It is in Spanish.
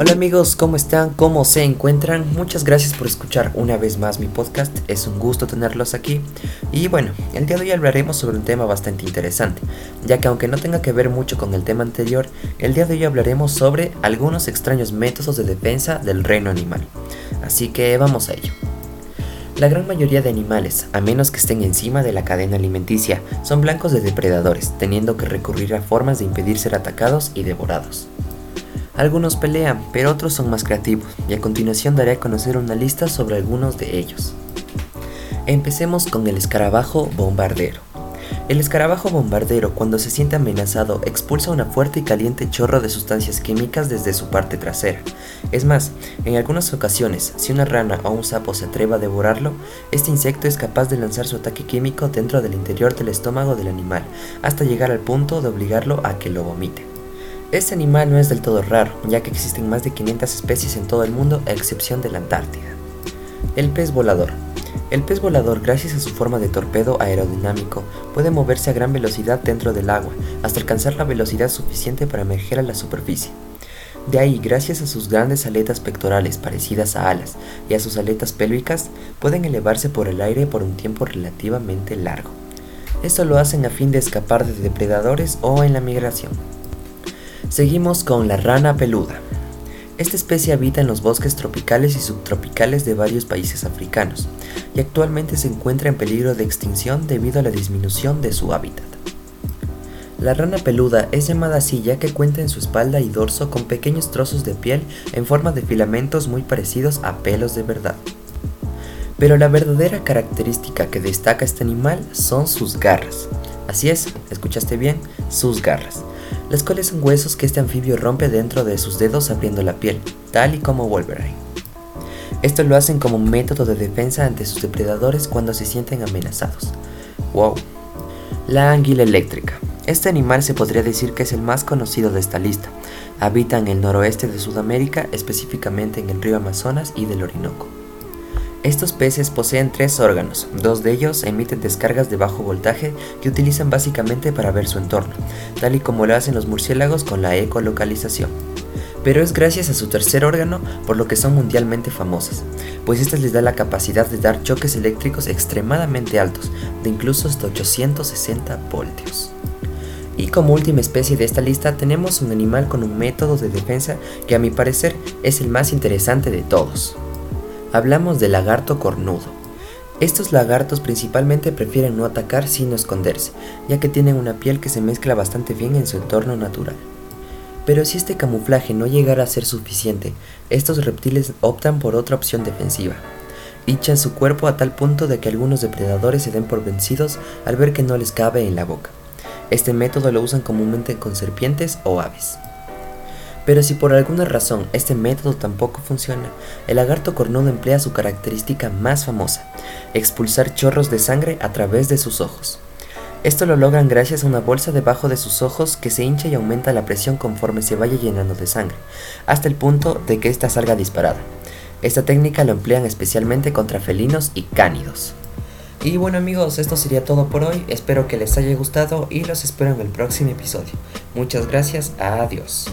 Hola amigos, ¿cómo están? ¿Cómo se encuentran? Muchas gracias por escuchar una vez más mi podcast, es un gusto tenerlos aquí. Y bueno, el día de hoy hablaremos sobre un tema bastante interesante, ya que aunque no tenga que ver mucho con el tema anterior, el día de hoy hablaremos sobre algunos extraños métodos de defensa del reino animal. Así que vamos a ello. La gran mayoría de animales, a menos que estén encima de la cadena alimenticia, son blancos de depredadores, teniendo que recurrir a formas de impedir ser atacados y devorados. Algunos pelean, pero otros son más creativos, y a continuación daré a conocer una lista sobre algunos de ellos. Empecemos con el escarabajo bombardero. El escarabajo bombardero, cuando se siente amenazado, expulsa una fuerte y caliente chorro de sustancias químicas desde su parte trasera. Es más, en algunas ocasiones, si una rana o un sapo se atreve a devorarlo, este insecto es capaz de lanzar su ataque químico dentro del interior del estómago del animal, hasta llegar al punto de obligarlo a que lo vomite. Este animal no es del todo raro, ya que existen más de 500 especies en todo el mundo a excepción de la Antártida. El pez volador. El pez volador, gracias a su forma de torpedo aerodinámico, puede moverse a gran velocidad dentro del agua, hasta alcanzar la velocidad suficiente para emerger a la superficie. De ahí, gracias a sus grandes aletas pectorales parecidas a alas y a sus aletas pélvicas, pueden elevarse por el aire por un tiempo relativamente largo. Esto lo hacen a fin de escapar de depredadores o en la migración. Seguimos con la rana peluda. Esta especie habita en los bosques tropicales y subtropicales de varios países africanos y actualmente se encuentra en peligro de extinción debido a la disminución de su hábitat. La rana peluda es llamada así ya que cuenta en su espalda y dorso con pequeños trozos de piel en forma de filamentos muy parecidos a pelos de verdad. Pero la verdadera característica que destaca este animal son sus garras. Así es, escuchaste bien, sus garras las cuales son huesos que este anfibio rompe dentro de sus dedos abriendo la piel, tal y como Wolverine. Esto lo hacen como método de defensa ante sus depredadores cuando se sienten amenazados. ¡Wow! La anguila eléctrica. Este animal se podría decir que es el más conocido de esta lista. Habita en el noroeste de Sudamérica, específicamente en el río Amazonas y del Orinoco. Estos peces poseen tres órganos, dos de ellos emiten descargas de bajo voltaje que utilizan básicamente para ver su entorno, tal y como lo hacen los murciélagos con la ecolocalización. Pero es gracias a su tercer órgano por lo que son mundialmente famosas, pues esta les da la capacidad de dar choques eléctricos extremadamente altos, de incluso hasta 860 voltios. Y como última especie de esta lista tenemos un animal con un método de defensa que a mi parecer es el más interesante de todos hablamos del lagarto cornudo. Estos lagartos principalmente prefieren no atacar sino esconderse, ya que tienen una piel que se mezcla bastante bien en su entorno natural. Pero si este camuflaje no llegara a ser suficiente, estos reptiles optan por otra opción defensiva. Hinchan su cuerpo a tal punto de que algunos depredadores se den por vencidos al ver que no les cabe en la boca. Este método lo usan comúnmente con serpientes o aves. Pero si por alguna razón este método tampoco funciona, el lagarto cornudo emplea su característica más famosa, expulsar chorros de sangre a través de sus ojos. Esto lo logran gracias a una bolsa debajo de sus ojos que se hincha y aumenta la presión conforme se vaya llenando de sangre, hasta el punto de que ésta salga disparada. Esta técnica lo emplean especialmente contra felinos y cánidos. Y bueno amigos, esto sería todo por hoy, espero que les haya gustado y los espero en el próximo episodio. Muchas gracias, adiós.